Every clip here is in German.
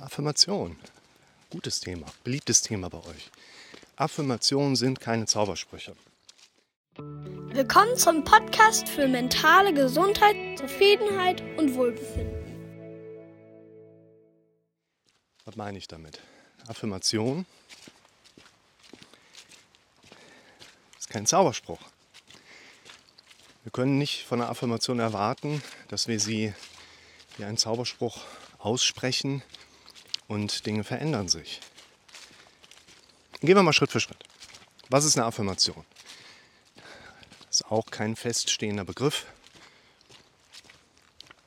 Affirmation. Gutes Thema, beliebtes Thema bei euch. Affirmationen sind keine Zaubersprüche. Willkommen zum Podcast für mentale Gesundheit, Zufriedenheit und Wohlbefinden. Was meine ich damit? Affirmation ist kein Zauberspruch. Wir können nicht von einer Affirmation erwarten, dass wir sie wie einen Zauberspruch aussprechen und Dinge verändern sich. Gehen wir mal Schritt für Schritt. Was ist eine Affirmation? Das ist auch kein feststehender Begriff,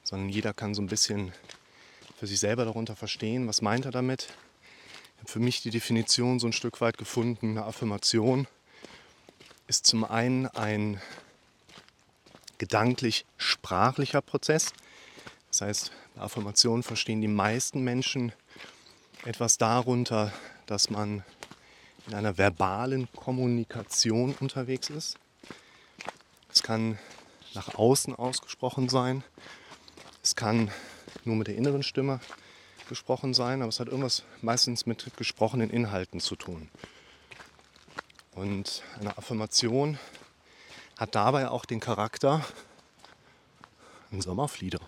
sondern jeder kann so ein bisschen für sich selber darunter verstehen, was meint er damit. Ich habe für mich die Definition so ein Stück weit gefunden. Eine Affirmation ist zum einen ein gedanklich-sprachlicher Prozess. Das heißt, bei Affirmation verstehen die meisten Menschen etwas darunter, dass man in einer verbalen Kommunikation unterwegs ist. Es kann nach außen ausgesprochen sein. Es kann nur mit der inneren Stimme gesprochen sein, aber es hat irgendwas meistens mit gesprochenen Inhalten zu tun. Und eine Affirmation hat dabei auch den Charakter, ein Sommerflieder.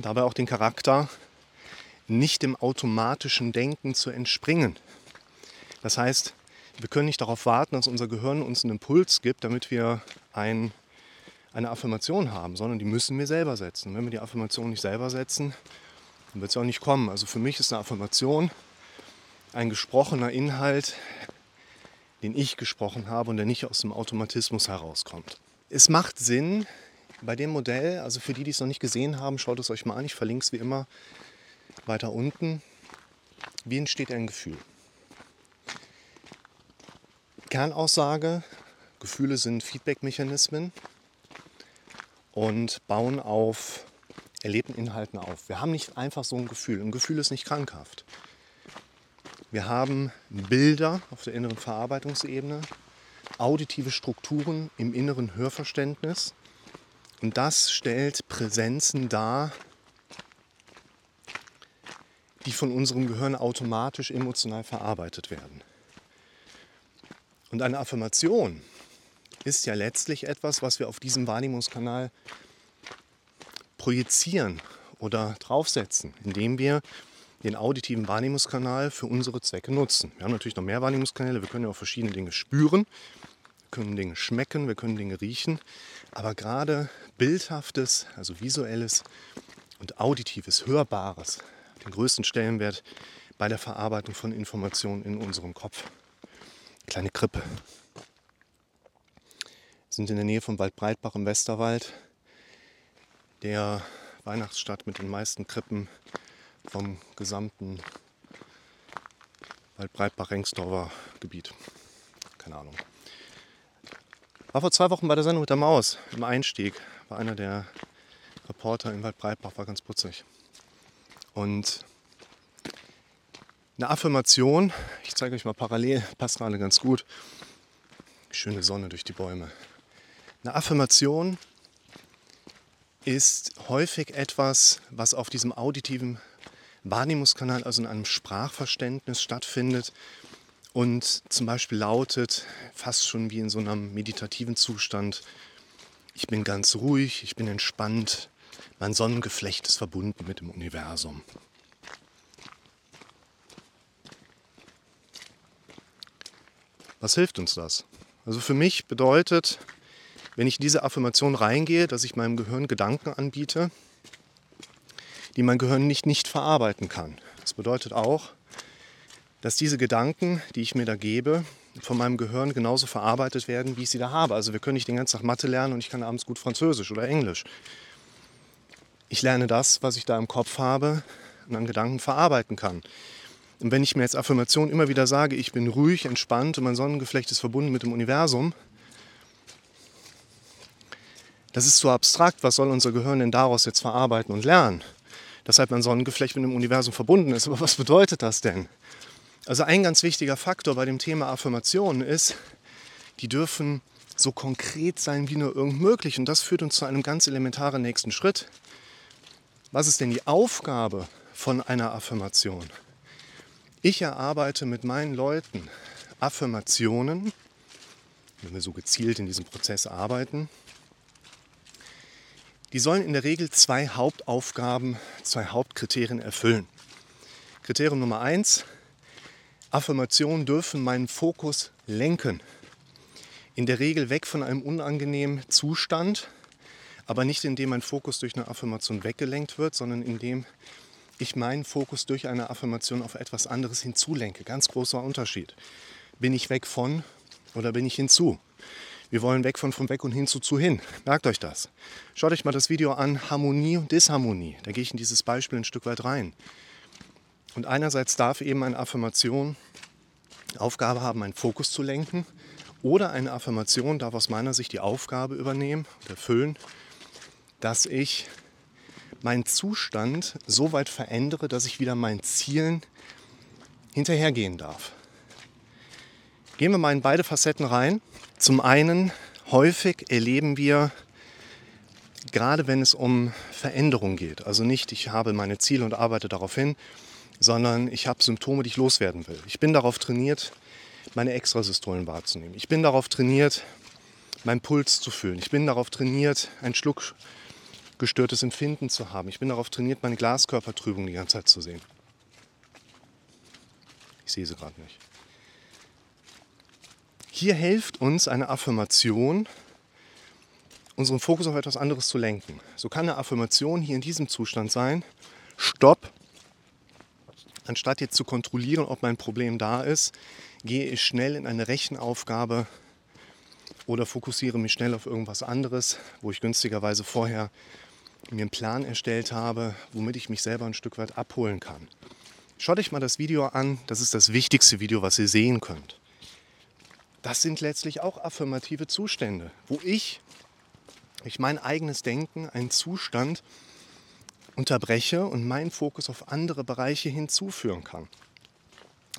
Dabei auch den Charakter, nicht dem automatischen Denken zu entspringen. Das heißt, wir können nicht darauf warten, dass unser Gehirn uns einen Impuls gibt, damit wir ein, eine Affirmation haben, sondern die müssen wir selber setzen. Wenn wir die Affirmation nicht selber setzen, dann wird sie auch nicht kommen. Also für mich ist eine Affirmation ein gesprochener Inhalt, den ich gesprochen habe und der nicht aus dem Automatismus herauskommt. Es macht Sinn, bei dem Modell, also für die, die es noch nicht gesehen haben, schaut es euch mal an. Ich verlinke es wie immer weiter unten. Wie entsteht ein Gefühl? Kernaussage, Gefühle sind Feedback-Mechanismen und bauen auf erlebten Inhalten auf. Wir haben nicht einfach so ein Gefühl. Ein Gefühl ist nicht krankhaft. Wir haben Bilder auf der inneren Verarbeitungsebene, auditive Strukturen im inneren Hörverständnis und das stellt Präsenzen dar, die von unserem Gehirn automatisch emotional verarbeitet werden. Und eine Affirmation ist ja letztlich etwas, was wir auf diesem Wahrnehmungskanal projizieren oder draufsetzen, indem wir den auditiven Wahrnehmungskanal für unsere Zwecke nutzen. Wir haben natürlich noch mehr Wahrnehmungskanäle, wir können ja auch verschiedene Dinge spüren, können Dinge schmecken, wir können Dinge riechen, aber gerade bildhaftes, also visuelles und auditives, hörbares, den größten Stellenwert bei der Verarbeitung von Informationen in unserem Kopf. Kleine Krippe. Wir sind in der Nähe von Waldbreitbach im Westerwald, der Weihnachtsstadt mit den meisten Krippen vom gesamten Waldbreitbach-Rengsdorfer Gebiet. Keine Ahnung. War vor zwei Wochen bei der Sendung mit der Maus im Einstieg. War einer der Reporter in Waldbreitbach, war ganz putzig. Und eine Affirmation, ich zeige euch mal parallel, passt gerade ganz gut. Schöne Sonne durch die Bäume. Eine Affirmation ist häufig etwas, was auf diesem auditiven Wahrnehmungskanal, also in einem Sprachverständnis stattfindet, und zum Beispiel lautet, fast schon wie in so einem meditativen Zustand, ich bin ganz ruhig, ich bin entspannt, mein Sonnengeflecht ist verbunden mit dem Universum. Was hilft uns das? Also für mich bedeutet, wenn ich diese Affirmation reingehe, dass ich meinem Gehirn Gedanken anbiete, die mein Gehirn nicht nicht verarbeiten kann. Das bedeutet auch, dass diese Gedanken, die ich mir da gebe, von meinem Gehirn genauso verarbeitet werden, wie ich sie da habe. Also wir können nicht den ganzen Tag Mathe lernen und ich kann abends gut Französisch oder Englisch. Ich lerne das, was ich da im Kopf habe und an Gedanken verarbeiten kann. Und wenn ich mir jetzt Affirmationen immer wieder sage, ich bin ruhig, entspannt und mein Sonnengeflecht ist verbunden mit dem Universum, das ist so abstrakt, was soll unser Gehirn denn daraus jetzt verarbeiten und lernen? Dass halt mein Sonnengeflecht mit dem Universum verbunden ist. Aber was bedeutet das denn? Also ein ganz wichtiger Faktor bei dem Thema Affirmationen ist, die dürfen so konkret sein wie nur irgend möglich. Und das führt uns zu einem ganz elementaren nächsten Schritt. Was ist denn die Aufgabe von einer Affirmation? Ich erarbeite mit meinen Leuten Affirmationen, wenn wir so gezielt in diesem Prozess arbeiten. Die sollen in der Regel zwei Hauptaufgaben, zwei Hauptkriterien erfüllen. Kriterium Nummer eins, Affirmationen dürfen meinen Fokus lenken. In der Regel weg von einem unangenehmen Zustand, aber nicht indem mein Fokus durch eine Affirmation weggelenkt wird, sondern indem ich meinen Fokus durch eine Affirmation auf etwas anderes hinzulenke. Ganz großer Unterschied. Bin ich weg von oder bin ich hinzu? Wir wollen weg von vom weg und hinzu zu hin. Merkt euch das. Schaut euch mal das Video an, Harmonie und Disharmonie. Da gehe ich in dieses Beispiel ein Stück weit rein. Und einerseits darf eben eine Affirmation Aufgabe haben, einen Fokus zu lenken. Oder eine Affirmation darf aus meiner Sicht die Aufgabe übernehmen und erfüllen, dass ich meinen Zustand so weit verändere, dass ich wieder meinen Zielen hinterhergehen darf. Gehen wir mal in beide Facetten rein. Zum einen, häufig erleben wir, gerade wenn es um Veränderung geht, also nicht, ich habe meine Ziele und arbeite darauf hin, sondern ich habe Symptome, die ich loswerden will. Ich bin darauf trainiert, meine Extrasystolen wahrzunehmen. Ich bin darauf trainiert, meinen Puls zu fühlen. Ich bin darauf trainiert, einen Schluck gestörtes Empfinden zu haben. Ich bin darauf trainiert, meine Glaskörpertrübung die ganze Zeit zu sehen. Ich sehe sie gerade nicht. Hier hilft uns eine Affirmation, unseren Fokus auf etwas anderes zu lenken. So kann eine Affirmation hier in diesem Zustand sein, Stopp, anstatt jetzt zu kontrollieren, ob mein Problem da ist, gehe ich schnell in eine Rechenaufgabe oder fokussiere mich schnell auf irgendwas anderes, wo ich günstigerweise vorher mir einen Plan erstellt habe, womit ich mich selber ein Stück weit abholen kann. Schaut euch mal das Video an, das ist das wichtigste Video, was ihr sehen könnt. Das sind letztlich auch affirmative Zustände, wo ich durch mein eigenes Denken einen Zustand unterbreche und meinen Fokus auf andere Bereiche hinzuführen kann.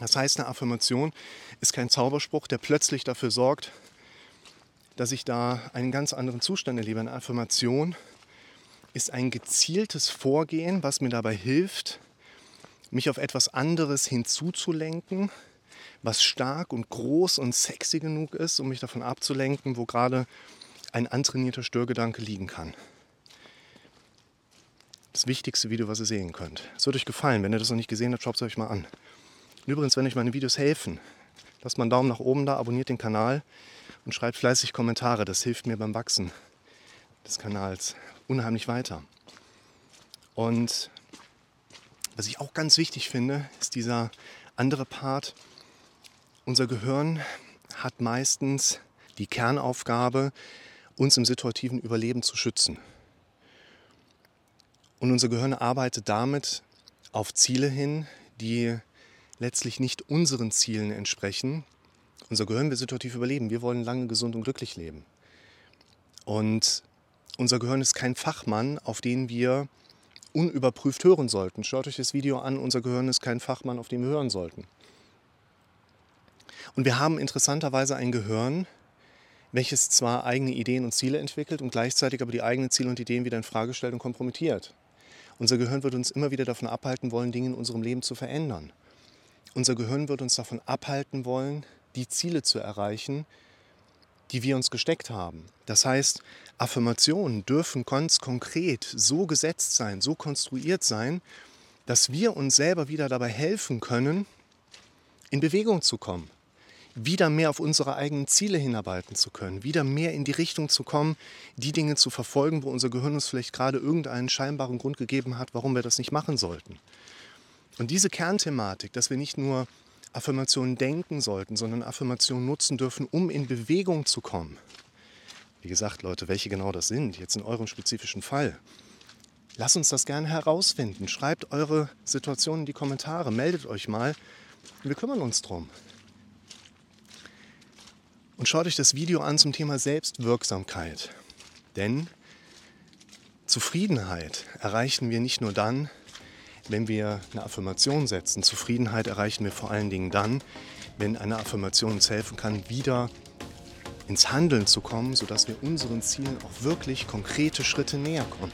Das heißt, eine Affirmation ist kein Zauberspruch, der plötzlich dafür sorgt, dass ich da einen ganz anderen Zustand erlebe. Eine Affirmation ist ein gezieltes Vorgehen, was mir dabei hilft, mich auf etwas anderes hinzuzulenken, was stark und groß und sexy genug ist, um mich davon abzulenken, wo gerade ein antrainierter Störgedanke liegen kann. Das wichtigste Video, was ihr sehen könnt. Es wird euch gefallen. Wenn ihr das noch nicht gesehen habt, schaut es euch mal an. Und übrigens, wenn euch meine Videos helfen, lasst mal einen Daumen nach oben da, abonniert den Kanal und schreibt fleißig Kommentare. Das hilft mir beim Wachsen des Kanals unheimlich weiter. Und was ich auch ganz wichtig finde, ist dieser andere Part. Unser Gehirn hat meistens die Kernaufgabe, uns im situativen Überleben zu schützen. Und unser Gehirn arbeitet damit auf Ziele hin, die letztlich nicht unseren Zielen entsprechen. Unser Gehirn will situativ überleben. Wir wollen lange gesund und glücklich leben. Und unser Gehirn ist kein Fachmann, auf den wir unüberprüft hören sollten. Schaut euch das Video an, unser Gehirn ist kein Fachmann, auf den wir hören sollten. Und wir haben interessanterweise ein Gehirn, welches zwar eigene Ideen und Ziele entwickelt und gleichzeitig aber die eigenen Ziele und Ideen wieder in Frage stellt und kompromittiert. Unser Gehirn wird uns immer wieder davon abhalten wollen, Dinge in unserem Leben zu verändern. Unser Gehirn wird uns davon abhalten wollen, die Ziele zu erreichen, die wir uns gesteckt haben. Das heißt, Affirmationen dürfen ganz konkret so gesetzt sein, so konstruiert sein, dass wir uns selber wieder dabei helfen können, in Bewegung zu kommen, wieder mehr auf unsere eigenen Ziele hinarbeiten zu können, wieder mehr in die Richtung zu kommen, die Dinge zu verfolgen, wo unser Gehirn uns vielleicht gerade irgendeinen scheinbaren Grund gegeben hat, warum wir das nicht machen sollten. Und diese Kernthematik, dass wir nicht nur Affirmationen denken sollten, sondern Affirmationen nutzen dürfen, um in Bewegung zu kommen. Wie gesagt, Leute, welche genau das sind, jetzt in eurem spezifischen Fall. Lasst uns das gerne herausfinden. Schreibt eure Situation in die Kommentare, meldet euch mal. Wir kümmern uns drum. Und schaut euch das Video an zum Thema Selbstwirksamkeit. Denn Zufriedenheit erreichen wir nicht nur dann, wenn wir eine Affirmation setzen. Zufriedenheit erreichen wir vor allen Dingen dann, wenn eine Affirmation uns helfen kann, wieder ins Handeln zu kommen, sodass wir unseren Zielen auch wirklich konkrete Schritte näher kommen.